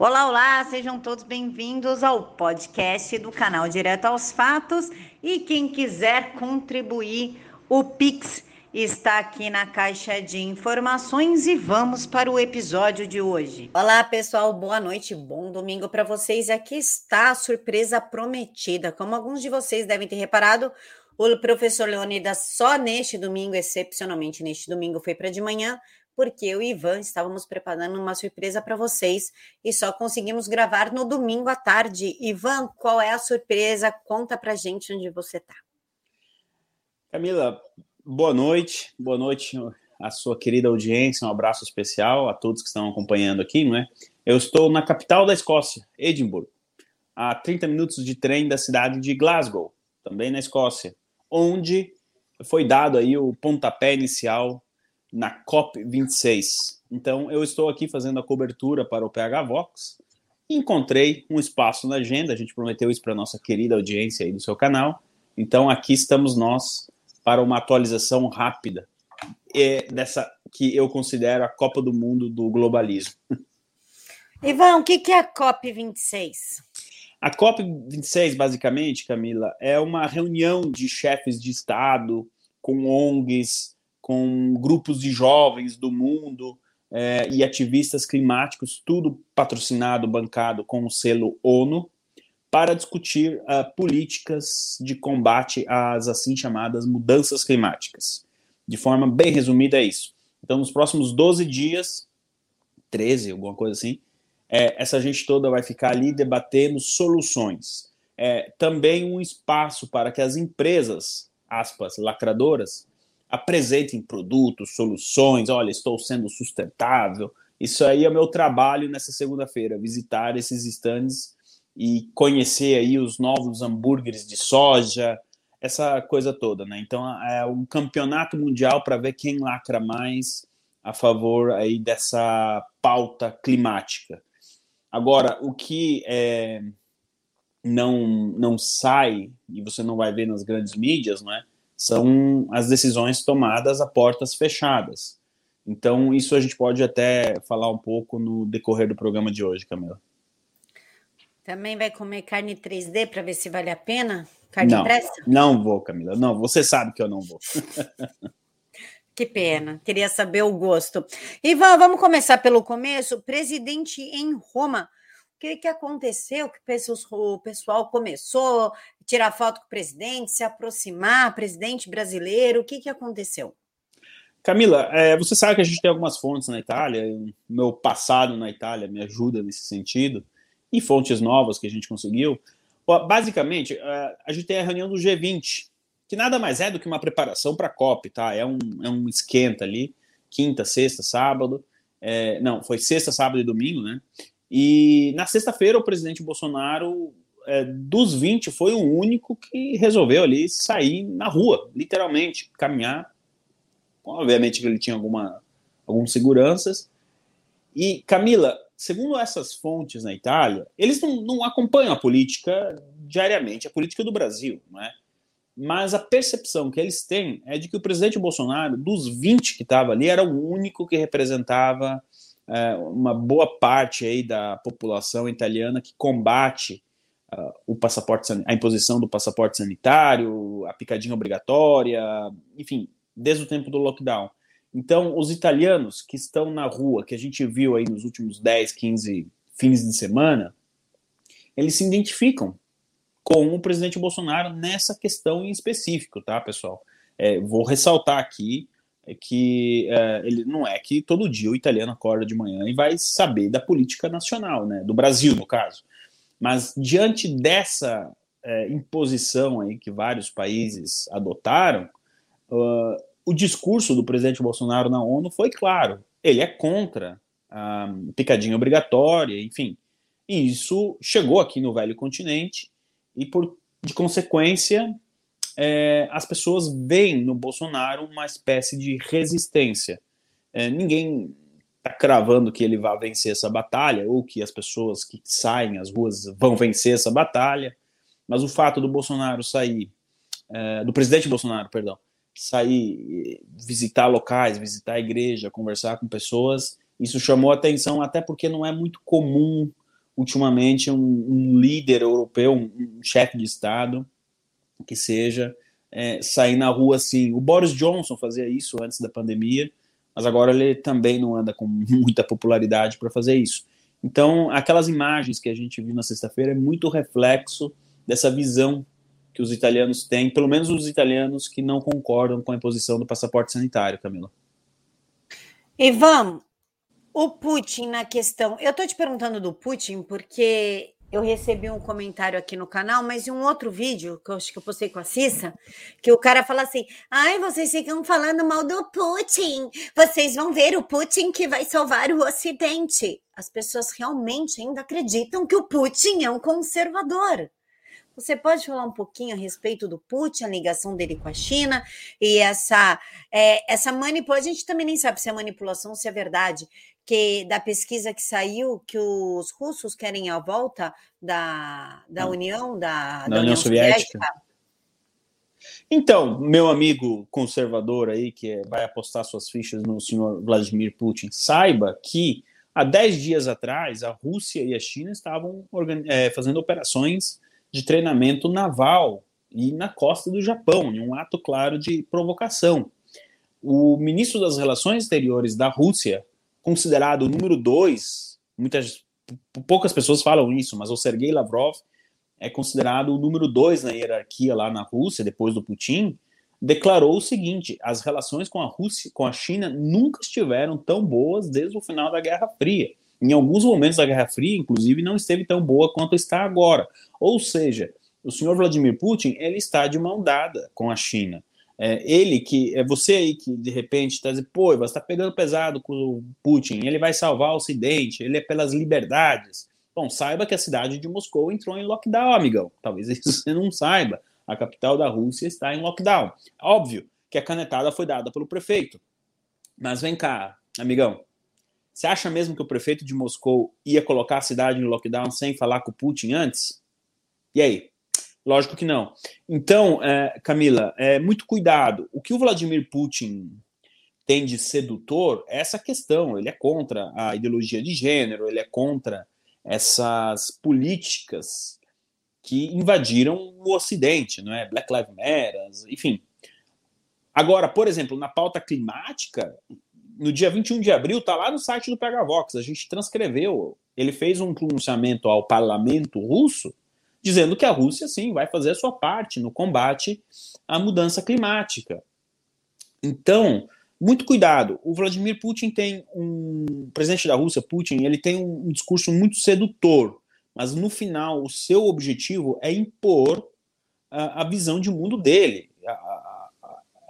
Olá, olá, sejam todos bem-vindos ao podcast do canal Direto aos Fatos. E quem quiser contribuir, o Pix está aqui na caixa de informações e vamos para o episódio de hoje. Olá, pessoal, boa noite, bom domingo para vocês. Aqui está a surpresa prometida. Como alguns de vocês devem ter reparado, o professor Leonidas só neste domingo, excepcionalmente neste domingo, foi para de manhã porque eu e Ivan estávamos preparando uma surpresa para vocês e só conseguimos gravar no domingo à tarde. Ivan, qual é a surpresa? Conta para gente onde você está. Camila, boa noite, boa noite à sua querida audiência, um abraço especial a todos que estão acompanhando aqui, não é? Eu estou na capital da Escócia, Edimburgo, a 30 minutos de trem da cidade de Glasgow, também na Escócia, onde foi dado aí o pontapé inicial na COP26. Então, eu estou aqui fazendo a cobertura para o PH Vox. Encontrei um espaço na agenda, a gente prometeu isso para a nossa querida audiência aí do seu canal. Então, aqui estamos nós para uma atualização rápida dessa que eu considero a Copa do Mundo do globalismo. Ivan, o que é a COP26? A COP26, basicamente, Camila, é uma reunião de chefes de Estado com ONGs, com grupos de jovens do mundo é, e ativistas climáticos, tudo patrocinado, bancado com o selo ONU, para discutir uh, políticas de combate às assim chamadas mudanças climáticas. De forma bem resumida, é isso. Então, nos próximos 12 dias, 13, alguma coisa assim, é, essa gente toda vai ficar ali debatendo soluções. É, também um espaço para que as empresas, aspas, lacradoras, apresentem produtos, soluções. Olha, estou sendo sustentável. Isso aí é o meu trabalho nessa segunda-feira, visitar esses stands e conhecer aí os novos hambúrgueres de soja, essa coisa toda, né? Então é um campeonato mundial para ver quem lacra mais a favor aí dessa pauta climática. Agora, o que é, não não sai e você não vai ver nas grandes mídias, não é? São as decisões tomadas a portas fechadas. Então, isso a gente pode até falar um pouco no decorrer do programa de hoje, Camila. Também vai comer carne 3D para ver se vale a pena? Carne não, impressa? Não vou, Camila. Não, você sabe que eu não vou. que pena. Queria saber o gosto. Ivan, vamos começar pelo começo. Presidente em Roma o que, que aconteceu? Que o pessoal começou tirar foto com o presidente, se aproximar, presidente brasileiro? O que, que aconteceu? Camila, é, você sabe que a gente tem algumas fontes na Itália, meu passado na Itália me ajuda nesse sentido, e fontes novas que a gente conseguiu. Basicamente, é, a gente tem a reunião do G20, que nada mais é do que uma preparação para a COP, tá? É um, é um esquenta ali, quinta, sexta, sábado. É, não, foi sexta, sábado e domingo, né? E na sexta-feira, o presidente Bolsonaro, é, dos 20, foi o único que resolveu ali sair na rua, literalmente, caminhar. Obviamente que ele tinha alguma, algumas seguranças. E, Camila, segundo essas fontes na Itália, eles não, não acompanham a política diariamente, a política do Brasil, não é? Mas a percepção que eles têm é de que o presidente Bolsonaro, dos 20 que estava ali, era o único que representava é, uma boa parte aí da população italiana que combate uh, o passaporte, a imposição do passaporte sanitário, a picadinha obrigatória, enfim, desde o tempo do lockdown. Então, os italianos que estão na rua, que a gente viu aí nos últimos 10, 15 fins de semana, eles se identificam com o presidente Bolsonaro nessa questão em específico, tá, pessoal? É, vou ressaltar aqui é que é, ele não é que todo dia o italiano acorda de manhã e vai saber da política nacional, né, do Brasil no caso. Mas diante dessa é, imposição aí que vários países adotaram, uh, o discurso do presidente Bolsonaro na ONU foi claro. Ele é contra a picadinha obrigatória, enfim. E isso chegou aqui no velho continente e, por de consequência, é, as pessoas veem no Bolsonaro uma espécie de resistência. É, ninguém está cravando que ele vai vencer essa batalha ou que as pessoas que saem às ruas vão vencer essa batalha, mas o fato do Bolsonaro sair, é, do presidente Bolsonaro, perdão, sair, visitar locais, visitar a igreja, conversar com pessoas, isso chamou atenção até porque não é muito comum ultimamente um, um líder europeu, um, um chefe de Estado, que seja é, sair na rua assim. O Boris Johnson fazia isso antes da pandemia, mas agora ele também não anda com muita popularidade para fazer isso. Então, aquelas imagens que a gente viu na sexta-feira é muito reflexo dessa visão que os italianos têm, pelo menos os italianos que não concordam com a imposição do passaporte sanitário, Camila. Ivan, o Putin na questão. Eu estou te perguntando do Putin porque eu recebi um comentário aqui no canal, mas em um outro vídeo, que eu acho que eu postei com a Cissa, que o cara fala assim: ai, vocês ficam falando mal do Putin, vocês vão ver o Putin que vai salvar o Ocidente. As pessoas realmente ainda acreditam que o Putin é um conservador. Você pode falar um pouquinho a respeito do Putin, a ligação dele com a China e essa, é, essa manipulação? A gente também nem sabe se é manipulação, se é verdade, que da pesquisa que saiu, que os russos querem a volta da, da União, da, da, da União, Soviética. Soviética. Então, meu amigo conservador aí, que é, vai apostar suas fichas no senhor Vladimir Putin, saiba que há 10 dias atrás a Rússia e a China estavam é, fazendo operações de treinamento naval e na costa do Japão, em um ato claro de provocação. O ministro das Relações Exteriores da Rússia, considerado o número dois, muitas poucas pessoas falam isso, mas o Sergei Lavrov é considerado o número dois na hierarquia lá na Rússia, depois do Putin, declarou o seguinte: as relações com a Rússia, com a China, nunca estiveram tão boas desde o final da Guerra Fria. Em alguns momentos da Guerra Fria, inclusive, não esteve tão boa quanto está agora. Ou seja, o senhor Vladimir Putin ele está de mão dada com a China. É, ele que é você aí que de repente está dizendo, pô, você está pegando pesado com o Putin, ele vai salvar o Ocidente, ele é pelas liberdades. Bom, saiba que a cidade de Moscou entrou em lockdown, amigão. Talvez isso você não saiba. A capital da Rússia está em lockdown. Óbvio que a canetada foi dada pelo prefeito. Mas vem cá, amigão. Você acha mesmo que o prefeito de Moscou ia colocar a cidade em lockdown sem falar com o Putin antes? E aí? Lógico que não. Então, é, Camila, é, muito cuidado. O que o Vladimir Putin tem de sedutor é essa questão. Ele é contra a ideologia de gênero, ele é contra essas políticas que invadiram o Ocidente, não é? Black Lives Matter, enfim. Agora, por exemplo, na pauta climática, no dia 21 de abril, está lá no site do Pegavox, a gente transcreveu. Ele fez um pronunciamento ao parlamento russo dizendo que a Rússia, sim, vai fazer a sua parte no combate à mudança climática. Então, muito cuidado. O Vladimir Putin tem um. O presidente da Rússia, Putin, ele tem um discurso muito sedutor, mas no final, o seu objetivo é impor a, a visão de mundo dele. A,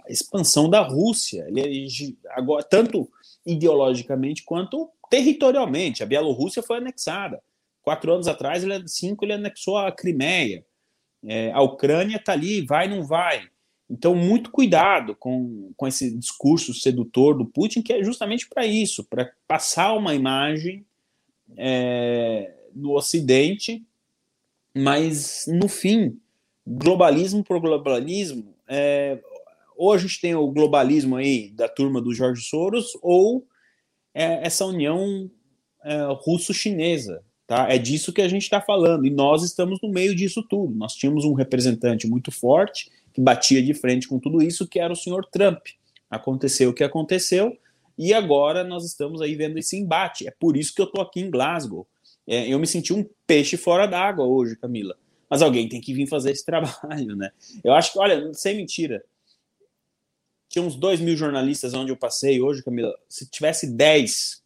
expansão da Rússia, ele, é agora, tanto ideologicamente quanto territorialmente. A Bielorrússia foi anexada. Quatro anos atrás, ele, cinco, ele anexou a Crimeia. É, a Ucrânia está ali, vai, não vai. Então, muito cuidado com, com esse discurso sedutor do Putin, que é justamente para isso, para passar uma imagem é, no Ocidente, mas no fim, globalismo por globalismo, é, ou a gente tem o globalismo aí da turma do Jorge Soros, ou é, essa união é, russo-chinesa. Tá? É disso que a gente está falando, e nós estamos no meio disso tudo. Nós tínhamos um representante muito forte que batia de frente com tudo isso, que era o senhor Trump. Aconteceu o que aconteceu, e agora nós estamos aí vendo esse embate. É por isso que eu estou aqui em Glasgow. É, eu me senti um peixe fora d'água hoje, Camila. Mas alguém tem que vir fazer esse trabalho, né? Eu acho que, olha, sem mentira, tinha uns dois mil jornalistas onde eu passei hoje, Camila. Se tivesse dez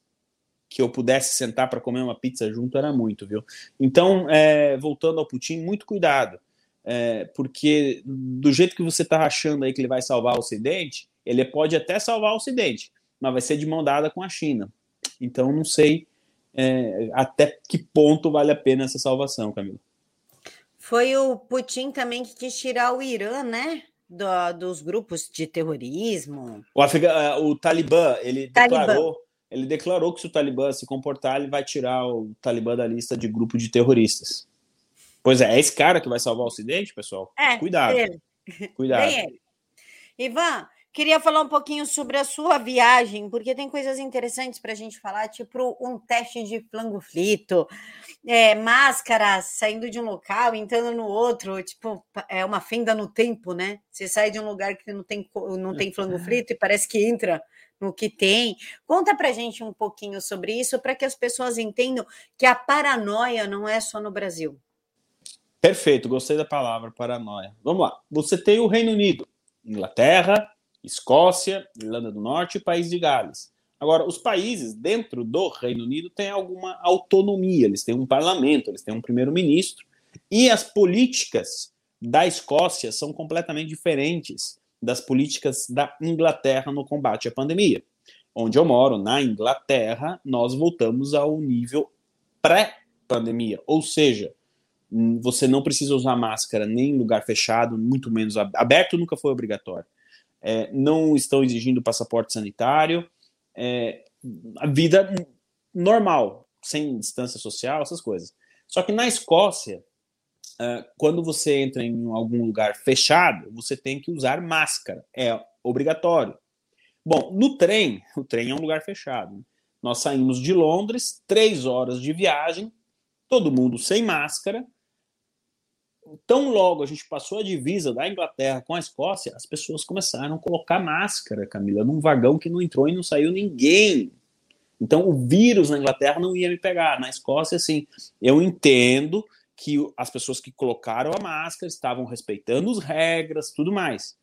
que eu pudesse sentar para comer uma pizza junto, era muito, viu? Então, é, voltando ao Putin, muito cuidado. É, porque do jeito que você está achando aí que ele vai salvar o Ocidente, ele pode até salvar o Ocidente, mas vai ser de mão dada com a China. Então, não sei é, até que ponto vale a pena essa salvação, Camila. Foi o Putin também que quis tirar o Irã, né? do, dos grupos de terrorismo. O, eh, o Talibã, ele Talibã. declarou, ele declarou que se o Talibã se comportar, ele vai tirar o Talibã da lista de grupo de terroristas. Pois é, é esse cara que vai salvar o Ocidente, pessoal? É, Cuidado. Ele. Cuidado. ele. Ivan, queria falar um pouquinho sobre a sua viagem, porque tem coisas interessantes para a gente falar, tipo um teste de flango frito, é, máscaras saindo de um local, entrando no outro, tipo, é uma fenda no tempo, né? Você sai de um lugar que não tem, não tem flango frito e parece que entra no que tem. Conta pra gente um pouquinho sobre isso, para que as pessoas entendam que a paranoia não é só no Brasil. Perfeito, gostei da palavra paranoia. Vamos lá. Você tem o Reino Unido, Inglaterra, Escócia, Irlanda do Norte e País de Gales. Agora, os países dentro do Reino Unido têm alguma autonomia, eles têm um parlamento, eles têm um primeiro-ministro, e as políticas da Escócia são completamente diferentes das políticas da Inglaterra no combate à pandemia. Onde eu moro, na Inglaterra, nós voltamos ao nível pré-pandemia, ou seja, você não precisa usar máscara nem em lugar fechado, muito menos aberto, nunca foi obrigatório. É, não estão exigindo passaporte sanitário, é, a vida normal, sem distância social, essas coisas. Só que na Escócia, uh, quando você entra em algum lugar fechado, você tem que usar máscara, é obrigatório. Bom, no trem, o trem é um lugar fechado. Nós saímos de Londres, três horas de viagem, todo mundo sem máscara. Tão logo a gente passou a divisa da Inglaterra com a Escócia, as pessoas começaram a colocar máscara, Camila, num vagão que não entrou e não saiu ninguém. Então o vírus na Inglaterra não ia me pegar. Na Escócia, assim, eu entendo que as pessoas que colocaram a máscara estavam respeitando as regras, tudo mais.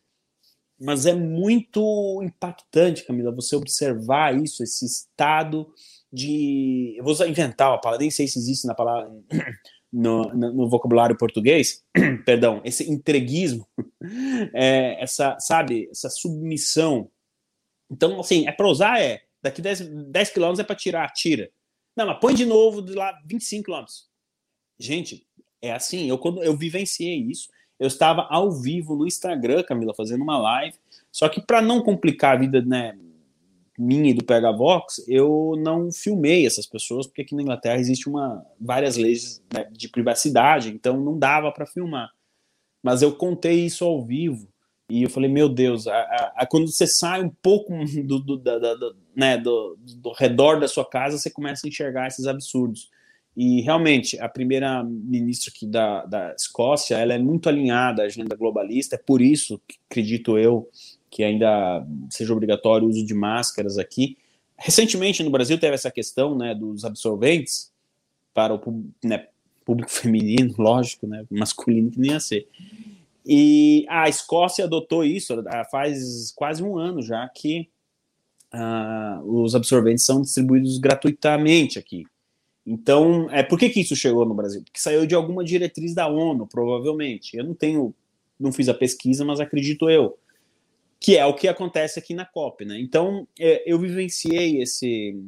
Mas é muito impactante, Camila, você observar isso, esse estado de. Eu vou inventar uma palavra, nem sei se existe na palavra no, no, no vocabulário português, perdão, esse entreguismo, é, essa, sabe, essa submissão. Então, assim, é para usar, é. Daqui 10, 10 quilômetros é para tirar, tira. Não, mas põe de novo de lá 25 quilômetros. Gente, é assim, eu quando eu vivenciei isso, eu estava ao vivo no Instagram, Camila, fazendo uma live, só que para não complicar a vida, né, minha e do PH Vox, eu não filmei essas pessoas, porque aqui na Inglaterra existe uma, várias leis né, de privacidade, então não dava para filmar. Mas eu contei isso ao vivo e eu falei, meu Deus, a, a, a, quando você sai um pouco do, do, da, da, do, né, do, do redor da sua casa, você começa a enxergar esses absurdos. E realmente, a primeira ministra aqui da, da Escócia, ela é muito alinhada à agenda globalista, é por isso que acredito eu que ainda seja obrigatório o uso de máscaras aqui. Recentemente no Brasil teve essa questão né, dos absorventes para o né, público feminino, lógico, né, masculino que nem ia ser. E a Escócia adotou isso faz quase um ano já que uh, os absorventes são distribuídos gratuitamente aqui. Então, é, por que, que isso chegou no Brasil? Porque saiu de alguma diretriz da ONU, provavelmente. Eu não tenho, não fiz a pesquisa, mas acredito eu que é o que acontece aqui na COP, né? Então, é, eu vivenciei esse,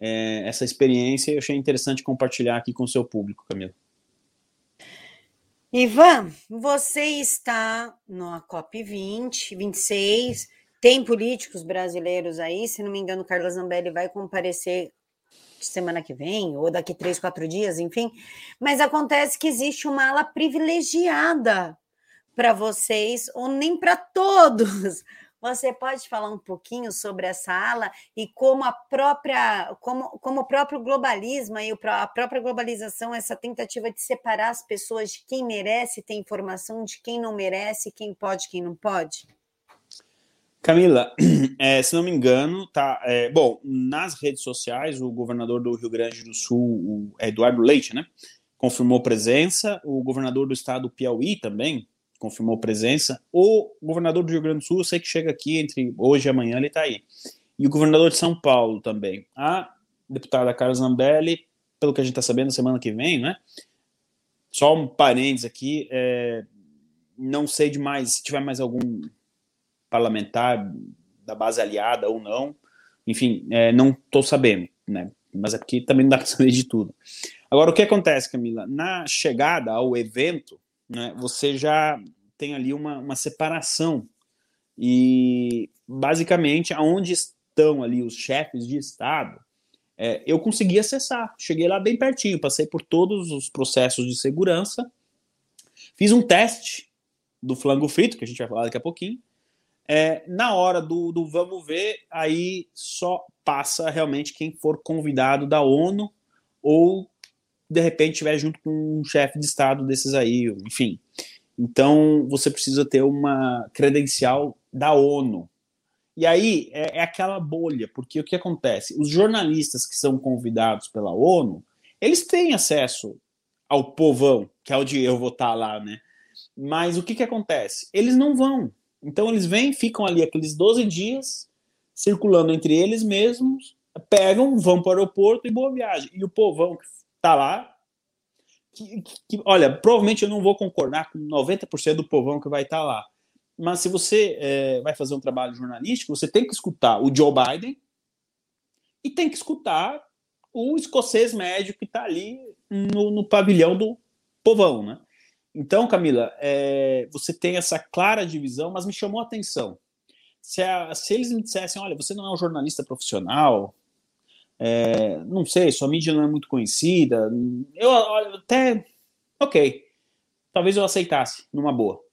é, essa experiência e achei interessante compartilhar aqui com o seu público, Camila. Ivan, você está na COP 20, 26, tem políticos brasileiros aí, se não me engano, Carlos Zambelli vai comparecer semana que vem, ou daqui três, quatro dias, enfim. Mas acontece que existe uma ala privilegiada para vocês, ou nem para todos. Você pode falar um pouquinho sobre essa ala e como a própria, como, como o próprio globalismo e a própria globalização, essa tentativa de separar as pessoas de quem merece ter informação, de quem não merece, quem pode, quem não pode? Camila, é, se não me engano, tá. É, bom, nas redes sociais, o governador do Rio Grande do Sul, Eduardo Leite, né, confirmou presença. O governador do estado do Piauí também, confirmou presença. O governador do Rio Grande do Sul, eu sei que chega aqui entre hoje e amanhã, ele está aí. E o governador de São Paulo também. A deputada Carla Zambelli, pelo que a gente está sabendo, semana que vem, né? Só um parênteses aqui, é, não sei de mais, se tiver mais algum parlamentar da base aliada ou não, enfim, é, não estou sabendo, né? Mas é porque também não dá para saber de tudo. Agora, o que acontece, Camila? Na chegada ao evento, né, você já tem ali uma, uma separação. E, basicamente, aonde estão ali os chefes de Estado, é, eu consegui acessar. Cheguei lá bem pertinho, passei por todos os processos de segurança, fiz um teste do flango frito, que a gente vai falar daqui a pouquinho. É, na hora do, do vamos ver, aí só passa realmente quem for convidado da ONU ou de repente estiver junto com um chefe de Estado desses aí, enfim. Então, você precisa ter uma credencial da ONU. E aí é, é, aquela bolha, porque o que acontece? Os jornalistas que são convidados pela ONU, eles têm acesso ao povão, que é onde eu vou estar lá, né? Mas o que, que acontece? Eles não vão. Então eles vêm, ficam ali aqueles 12 dias circulando entre eles mesmos, pegam, vão para o aeroporto e boa viagem. E o povão que está lá, que, que, olha, provavelmente eu não vou concordar com 90% do povão que vai estar tá lá. Mas se você é, vai fazer um trabalho jornalístico, você tem que escutar o Joe Biden e tem que escutar o escocês médio que está ali no, no, pavilhão do povão, né? Então, Camila, é, você tem essa clara divisão, mas me chamou a atenção. Se, a, se eles me dissessem, olha, você não é um jornalista profissional, é, não sei, sua mídia não é muito conhecida, eu, eu até, ok, talvez eu aceitasse, numa boa.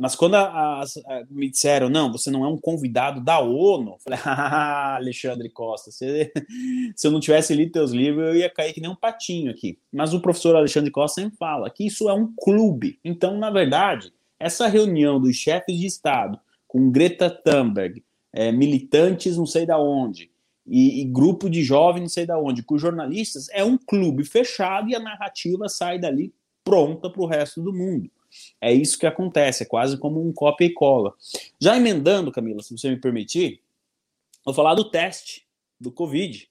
Mas quando a, a, a, me disseram, não, você não é um convidado da ONU, eu falei, ah, Alexandre Costa, se, se eu não tivesse lido teus livros, eu ia cair que nem um patinho aqui. Mas o professor Alexandre Costa sempre fala que isso é um clube. Então, na verdade, essa reunião dos chefes de Estado com Greta Thunberg, é, militantes não sei da onde, e, e, grupo de jovens não sei da onde, com jornalistas, é um clube fechado e a narrativa sai dali pronta para o resto do mundo. É isso que acontece, é quase como um copia e cola. Já emendando, Camila, se você me permitir, vou falar do teste do Covid,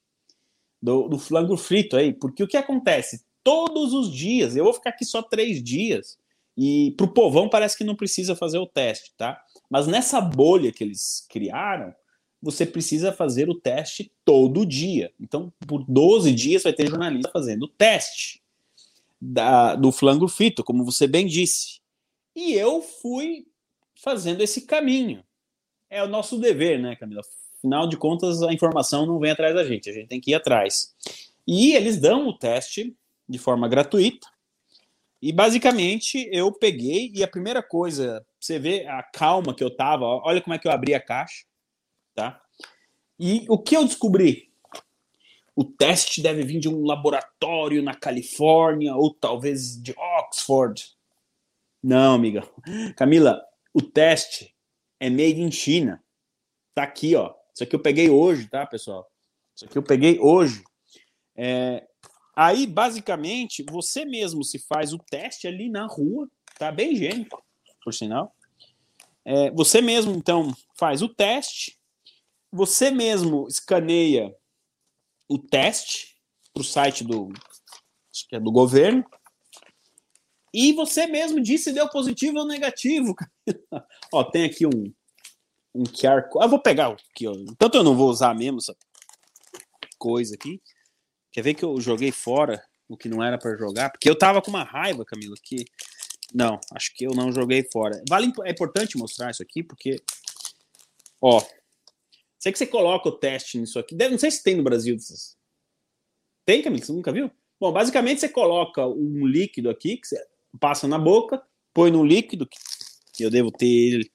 do, do flango frito aí, porque o que acontece? Todos os dias, eu vou ficar aqui só três dias, e para o povão parece que não precisa fazer o teste, tá? Mas nessa bolha que eles criaram, você precisa fazer o teste todo dia. Então, por 12 dias vai ter jornalista fazendo o teste da, do flango frito, como você bem disse. E eu fui fazendo esse caminho. É o nosso dever, né, Camila? Afinal de contas, a informação não vem atrás da gente, a gente tem que ir atrás. E eles dão o teste de forma gratuita. E basicamente eu peguei e a primeira coisa, você vê a calma que eu tava, olha como é que eu abri a caixa, tá? E o que eu descobri? O teste deve vir de um laboratório na Califórnia ou talvez de Oxford. Não, amiga. Camila, o teste é made in China. Tá aqui, ó. Isso aqui eu peguei hoje, tá, pessoal? Isso aqui eu peguei hoje. É... Aí, basicamente, você mesmo se faz o teste ali na rua, tá bem higiênico, por sinal. É, você mesmo, então, faz o teste, você mesmo escaneia o teste para o site do, acho que é do governo. E você mesmo disse se deu positivo ou negativo. ó, tem aqui um, um QR Code. Eu vou pegar aqui, ó. Tanto eu não vou usar mesmo essa coisa aqui. Quer ver que eu joguei fora o que não era para jogar? Porque eu tava com uma raiva, Camila, que. Não, acho que eu não joguei fora. Vale, é importante mostrar isso aqui, porque. Ó, Sei que você coloca o teste nisso aqui. Não sei se tem no Brasil. Tem, Camila? Você nunca viu? Bom, basicamente você coloca um líquido aqui, que você passa na boca, põe no líquido, que eu devo ter ele.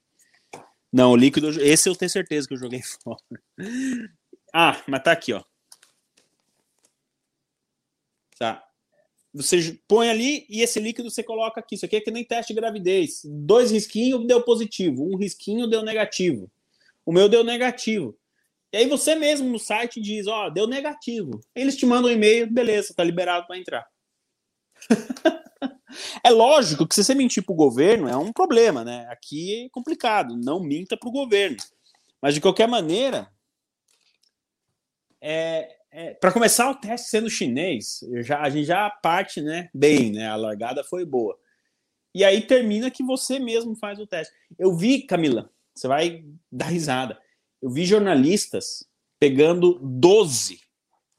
Não, o líquido, esse eu tenho certeza que eu joguei fora. Ah, mas tá aqui, ó. Tá. Você põe ali e esse líquido você coloca aqui. Isso aqui é que nem teste de gravidez. Dois risquinhos deu positivo, um risquinho deu negativo. O meu deu negativo. E aí você mesmo no site diz, ó, oh, deu negativo. Eles te mandam um e-mail, beleza, tá liberado para entrar. é lógico que se você mentir para o governo é um problema, né? Aqui é complicado, não minta para o governo. Mas de qualquer maneira, é, é para começar o teste sendo chinês, já, a gente já parte, né? Bem, né? A largada foi boa. E aí termina que você mesmo faz o teste. Eu vi, Camila, você vai dar risada. Eu vi jornalistas pegando 12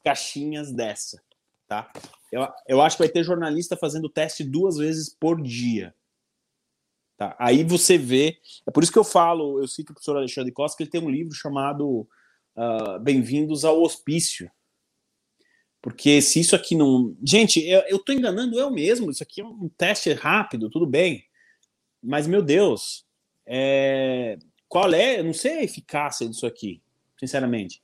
caixinhas dessa, tá? Eu, eu acho que vai ter jornalista fazendo teste duas vezes por dia. Tá? Aí você vê. É por isso que eu falo, eu cito o professor Alexandre Costa, que ele tem um livro chamado uh, Bem-vindos ao Hospício. Porque se isso aqui não. Gente, eu, tô enganando eu mesmo. Isso aqui é um teste rápido, tudo bem. Mas, meu Deus, é, qual é, eu não sei a eficácia disso aqui, sinceramente.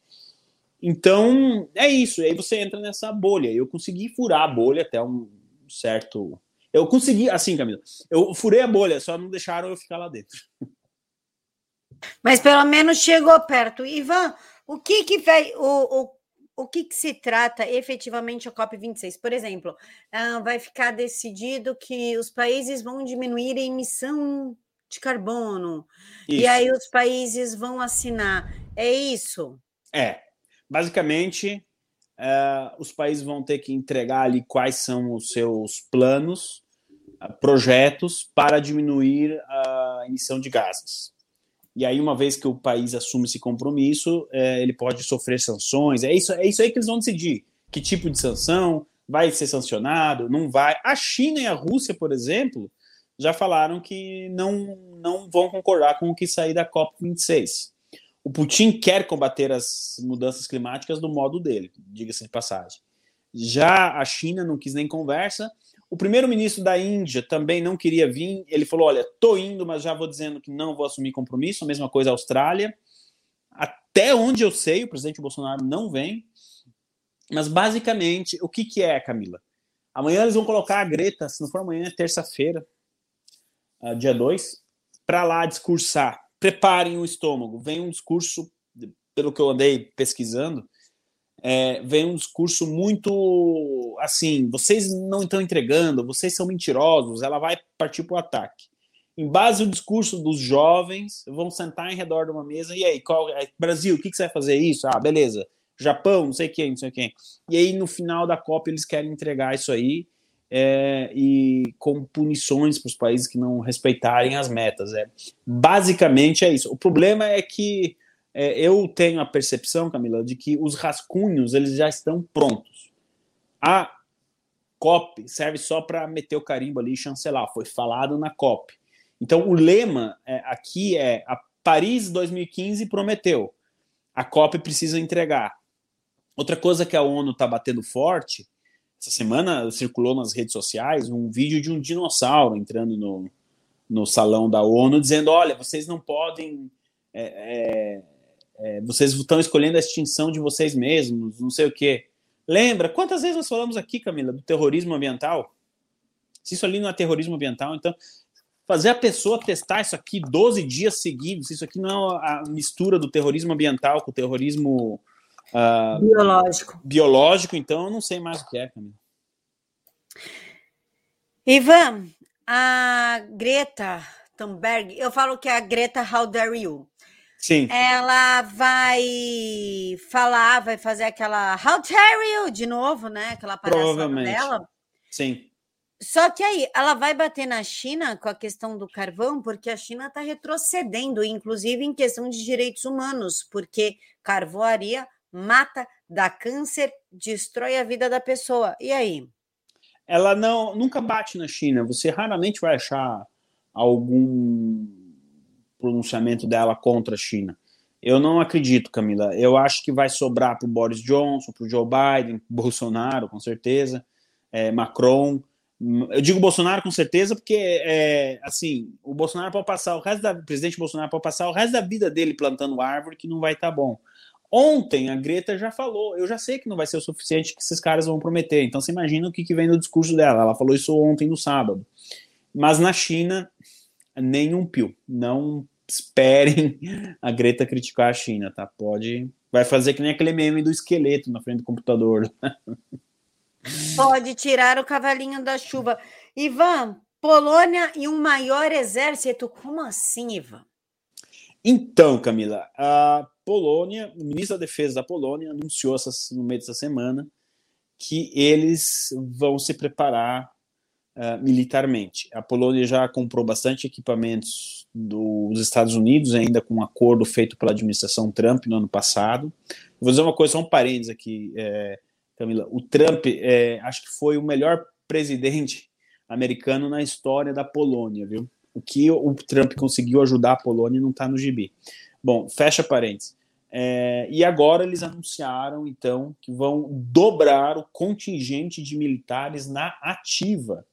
Então, é isso. Aí você entra nessa bolha. Eu consegui furar a bolha até um certo. Eu consegui, assim, Camila, eu furei a bolha, só não deixaram eu ficar lá dentro. Mas pelo menos chegou perto. Ivan, o que que vai. O, o, o que, que se trata efetivamente a COP26? Por exemplo, uh, vai ficar decidido que os países vão diminuir a emissão de carbono. Isso. E aí os países vão assinar. É isso? É. Basicamente, uh, os países vão ter que entregar ali quais são os seus planos, uh, projetos para diminuir a emissão de gases. E aí, uma vez que o país assume esse compromisso, é, ele pode sofrer sanções. É isso, é isso aí que eles vão decidir. Que tipo de sanção vai ser sancionado, não vai. A China e a Rússia, por exemplo, já falaram que não, não vão concordar com o que sair da COP26. O Putin quer combater as mudanças climáticas do modo dele, diga-se de passagem. Já a China não quis nem conversa. O primeiro-ministro da Índia também não queria vir. Ele falou: Olha, tô indo, mas já vou dizendo que não vou assumir compromisso. A mesma coisa a Austrália. Até onde eu sei, o presidente Bolsonaro não vem. Mas basicamente, o que, que é, Camila? Amanhã eles vão colocar a Greta, se não for amanhã, é terça-feira, uh, dia 2, para lá discursar. Preparem o estômago. Vem um discurso, pelo que eu andei pesquisando, é, vem um discurso muito assim: vocês não estão entregando, vocês são mentirosos. Ela vai partir para o ataque. Em base ao discurso dos jovens, vão sentar em redor de uma mesa. E aí, qual, é, Brasil, o que, que você vai fazer isso? Ah, beleza. Japão, não sei quem, não sei quem. E aí, no final da Copa, eles querem entregar isso aí é, e com punições para os países que não respeitarem as metas. É. Basicamente é isso. O problema é que é, eu tenho a percepção, Camila, de que os rascunhos eles já estão prontos. A COP serve só para meter o carimbo ali e chancelar. Foi falado na COP. Então o lema é, aqui é a Paris 2015 prometeu. A COP precisa entregar. Outra coisa que a ONU está batendo forte essa semana circulou nas redes sociais um vídeo de um dinossauro entrando no, no salão da ONU dizendo: olha, vocês não podem. É, é, é, vocês estão escolhendo a extinção de vocês mesmos, não sei o quê. Lembra? Quantas vezes nós falamos aqui, Camila, do terrorismo ambiental? Se isso ali não é terrorismo ambiental, então fazer a pessoa testar isso aqui 12 dias seguidos, isso aqui não é a mistura do terrorismo ambiental com o terrorismo Uh, biológico. Biológico, então eu não sei mais o que é, Camila. Ivan, a Greta Thunberg, eu falo que é a Greta How Dare You. Sim. Ela vai falar, vai fazer aquela How Dare You de novo, né? Aquela palhaçada dela. Sim. Só que aí, ela vai bater na China com a questão do carvão, porque a China está retrocedendo, inclusive em questão de direitos humanos, porque carvoaria mata, dá câncer, destrói a vida da pessoa. E aí? Ela não nunca bate na China. Você raramente vai achar algum pronunciamento dela contra a China. Eu não acredito, Camila. Eu acho que vai sobrar para o Boris Johnson, para o Joe Biden, Bolsonaro, com certeza, é, Macron. Eu digo Bolsonaro com certeza porque, é, assim, o Bolsonaro pode passar o resto da o presidente Bolsonaro pode passar o resto da vida dele plantando árvore que não vai estar tá bom. Ontem a Greta já falou, eu já sei que não vai ser o suficiente que esses caras vão prometer. Então você imagina o que, que vem no discurso dela. Ela falou isso ontem no sábado. Mas na China, nenhum pio. Não esperem a Greta criticar a China, tá? Pode. Vai fazer que nem aquele meme do esqueleto na frente do computador. Pode tirar o cavalinho da chuva. Ivan, Polônia e um maior exército. Como assim, Ivan? Então, Camila, a Polônia, o ministro da Defesa da Polônia anunciou no meio dessa semana que eles vão se preparar uh, militarmente. A Polônia já comprou bastante equipamentos dos Estados Unidos, ainda com um acordo feito pela administração Trump no ano passado. Vou dizer uma coisa, só um parênteses aqui, é, Camila. O Trump, é, acho que foi o melhor presidente americano na história da Polônia, viu? O que o Trump conseguiu ajudar a Polônia não está no gibi. Bom, fecha parênteses. É, e agora eles anunciaram, então, que vão dobrar o contingente de militares na ativa.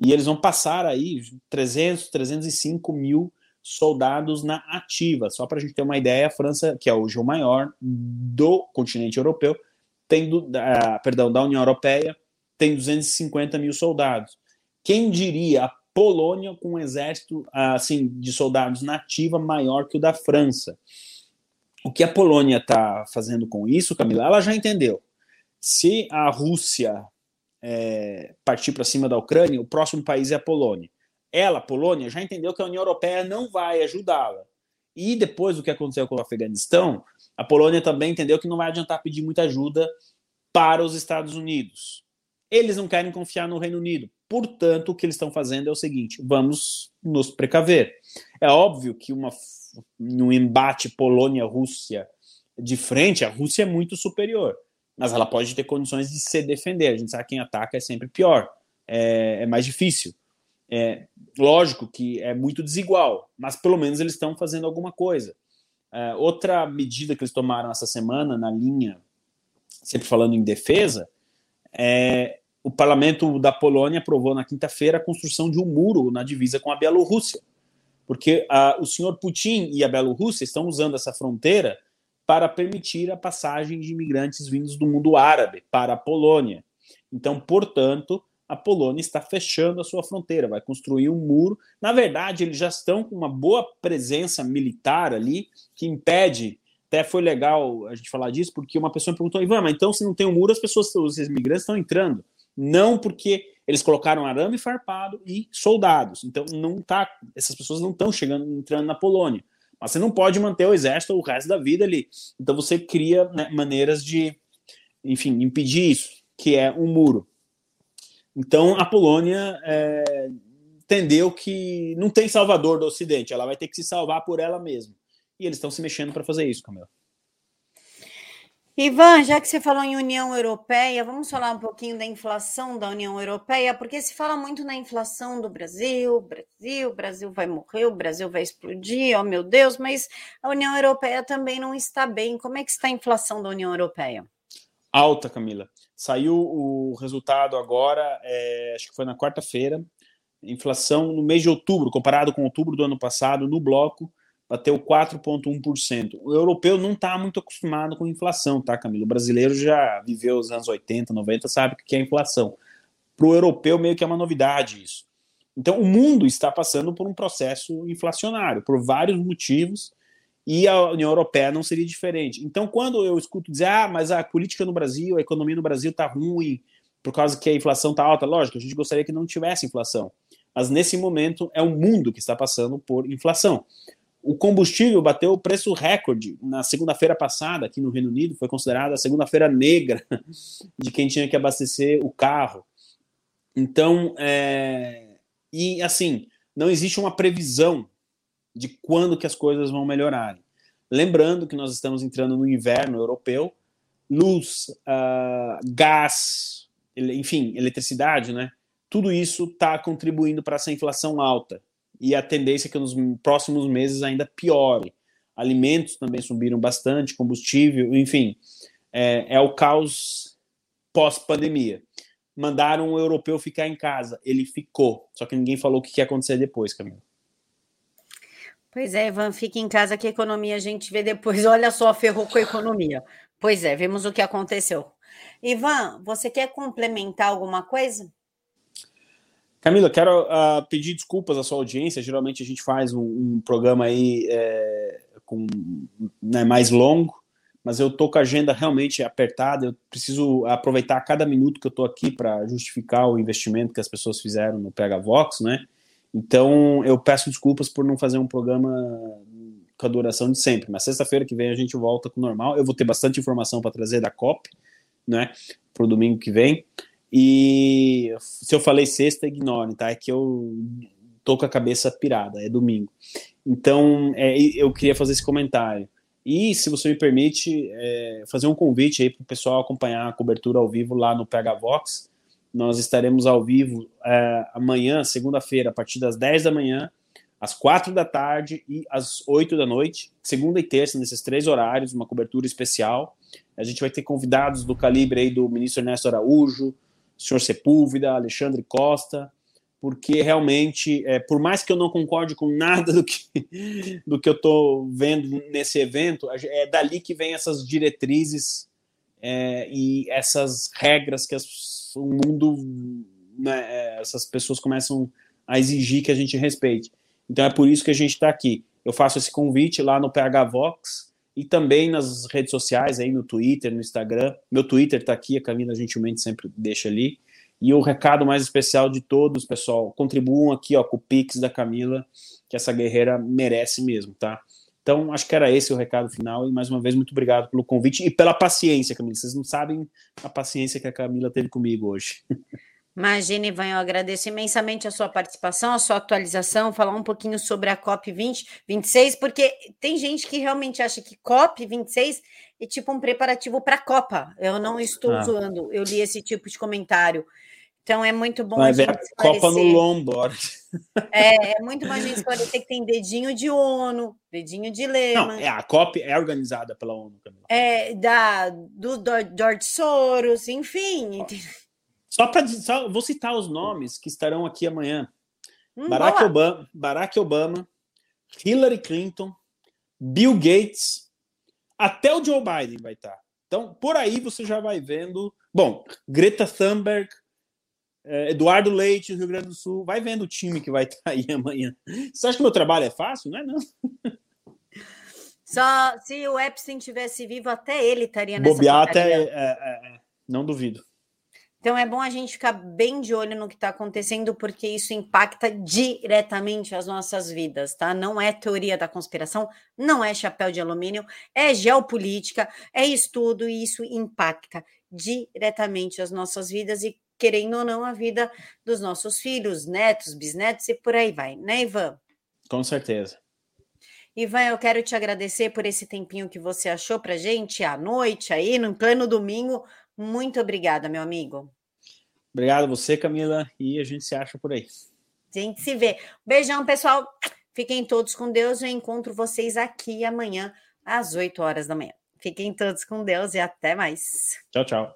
E eles vão passar aí 300, 305 mil soldados na ativa. Só para a gente ter uma ideia, a França, que é hoje o maior do continente europeu, tem do, perdão, da União Europeia, tem 250 mil soldados. Quem diria a Polônia com um exército assim de soldados nativa maior que o da França? O que a Polônia está fazendo com isso, Camila? Ela já entendeu. Se a Rússia é, partir para cima da Ucrânia, o próximo país é a Polônia. Ela, a Polônia, já entendeu que a União Europeia não vai ajudá-la. E depois do que aconteceu com o Afeganistão, a Polônia também entendeu que não vai adiantar pedir muita ajuda para os Estados Unidos. Eles não querem confiar no Reino Unido. Portanto, o que eles estão fazendo é o seguinte: vamos nos precaver. É óbvio que uma, no embate Polônia-Rússia de frente, a Rússia é muito superior, mas ela pode ter condições de se defender. A gente sabe que quem ataca é sempre pior, é, é mais difícil. É, lógico que é muito desigual, mas pelo menos eles estão fazendo alguma coisa. É, outra medida que eles tomaram essa semana na linha, sempre falando em defesa, é, o parlamento da Polônia aprovou na quinta-feira a construção de um muro na divisa com a Bielorrússia, porque o senhor Putin e a Bielorrússia estão usando essa fronteira para permitir a passagem de imigrantes vindos do mundo árabe para a Polônia. Então, portanto, a Polônia está fechando a sua fronteira, vai construir um muro. Na verdade, eles já estão com uma boa presença militar ali que impede até foi legal a gente falar disso, porque uma pessoa me perguntou, Ivan, mas então se não tem um muro, as pessoas, os imigrantes estão entrando. Não porque eles colocaram arame farpado e soldados. Então não tá, essas pessoas não estão chegando, entrando na Polônia. Mas você não pode manter o exército o resto da vida ali. Então você cria né, maneiras de, enfim, impedir isso, que é um muro. Então a Polônia é, entendeu que não tem salvador do Ocidente, ela vai ter que se salvar por ela mesma e eles estão se mexendo para fazer isso, Camila. Ivan, já que você falou em União Europeia, vamos falar um pouquinho da inflação da União Europeia, porque se fala muito na inflação do Brasil, Brasil, Brasil vai morrer, o Brasil vai explodir, oh meu Deus, mas a União Europeia também não está bem. Como é que está a inflação da União Europeia? Alta, Camila. Saiu o resultado agora, é, acho que foi na quarta-feira. Inflação no mês de outubro, comparado com outubro do ano passado, no bloco, bateu 4,1%. O europeu não está muito acostumado com inflação, tá, Camilo? O brasileiro já viveu os anos 80, 90, sabe o que é inflação. Para o europeu, meio que é uma novidade isso. Então, o mundo está passando por um processo inflacionário, por vários motivos, e a União Europeia não seria diferente. Então, quando eu escuto dizer, ah, mas a política no Brasil, a economia no Brasil está ruim, por causa que a inflação está alta, lógico, a gente gostaria que não tivesse inflação. Mas nesse momento é o mundo que está passando por inflação. O combustível bateu o preço recorde na segunda-feira passada aqui no Reino Unido, foi considerada a segunda-feira negra de quem tinha que abastecer o carro. Então, é... e assim, não existe uma previsão de quando que as coisas vão melhorar. Lembrando que nós estamos entrando no inverno europeu, luz, uh, gás, enfim, eletricidade, né? Tudo isso está contribuindo para essa inflação alta e a tendência é que nos próximos meses ainda piore. Alimentos também subiram bastante, combustível, enfim, é, é o caos pós-pandemia. Mandaram o europeu ficar em casa, ele ficou, só que ninguém falou o que ia acontecer depois, Camila. Pois é, Ivan, fique em casa que a economia a gente vê depois. Olha só, ferrou com a economia. Pois é, vemos o que aconteceu. Ivan, você quer complementar alguma coisa? Camila, quero uh, pedir desculpas à sua audiência. Geralmente a gente faz um, um programa aí é, com, né, mais longo, mas eu tô com a agenda realmente apertada. Eu preciso aproveitar cada minuto que eu tô aqui para justificar o investimento que as pessoas fizeram no PHVox, né? Então eu peço desculpas por não fazer um programa com a duração de sempre. Mas sexta-feira que vem a gente volta com o normal. Eu vou ter bastante informação para trazer da COP, né? Para o domingo que vem. E se eu falei sexta, ignore, tá? É que eu tô com a cabeça pirada, é domingo. Então, é, eu queria fazer esse comentário. E, se você me permite, é, fazer um convite aí para o pessoal acompanhar a cobertura ao vivo lá no PH Vox. Nós estaremos ao vivo é, amanhã, segunda-feira, a partir das 10 da manhã, às 4 da tarde e às 8 da noite, segunda e terça, nesses três horários, uma cobertura especial. A gente vai ter convidados do calibre aí do ministro Ernesto Araújo, senhor Sepúlveda, Alexandre Costa, porque realmente, é, por mais que eu não concorde com nada do que, do que eu estou vendo nesse evento, é dali que vem essas diretrizes é, e essas regras que as, o mundo, né, é, essas pessoas começam a exigir que a gente respeite. Então é por isso que a gente está aqui. Eu faço esse convite lá no PH Vox e também nas redes sociais, aí no Twitter, no Instagram. Meu Twitter está aqui, a Camila gentilmente sempre deixa ali. E o recado mais especial de todos, pessoal, contribuam aqui ó, com o Pix da Camila, que essa guerreira merece mesmo, tá? Então, acho que era esse o recado final. E mais uma vez, muito obrigado pelo convite e pela paciência, Camila. Vocês não sabem a paciência que a Camila teve comigo hoje. Imagina, Ivan, eu agradeço imensamente a sua participação, a sua atualização, falar um pouquinho sobre a COP 20, 26, porque tem gente que realmente acha que COP 26 é tipo um preparativo para a Copa. Eu não estou ah. zoando, eu li esse tipo de comentário. Então é muito bom Vai a gente a Copa no longboard. É, é muito bom a gente esclarecer que tem dedinho de ONU, dedinho de Lema. Não, é, a COP é organizada pela ONU. Camila. É, da, do George Soros, enfim. Só para vou citar os nomes que estarão aqui amanhã: hum, Barack, Obama, Barack Obama, Hillary Clinton, Bill Gates, até o Joe Biden vai estar. Então, por aí você já vai vendo. Bom, Greta Thunberg, eh, Eduardo Leite, do Rio Grande do Sul, vai vendo o time que vai estar aí amanhã. Você acha que meu trabalho é fácil? Não é, não. Só se o Epstein tivesse vivo, até ele estaria nessa Bobear até, é, é, é, não duvido. Então é bom a gente ficar bem de olho no que está acontecendo, porque isso impacta diretamente as nossas vidas, tá? Não é teoria da conspiração, não é chapéu de alumínio, é geopolítica, é estudo e isso impacta diretamente as nossas vidas e, querendo ou não, a vida dos nossos filhos, netos, bisnetos e por aí vai, né, Ivan? Com certeza. Ivan, eu quero te agradecer por esse tempinho que você achou para gente à noite aí, no plano domingo, muito obrigada, meu amigo. Obrigado a você, Camila, e a gente se acha por aí. A gente se vê. Beijão, pessoal. Fiquem todos com Deus. Eu encontro vocês aqui amanhã às 8 horas da manhã. Fiquem todos com Deus e até mais. Tchau, tchau.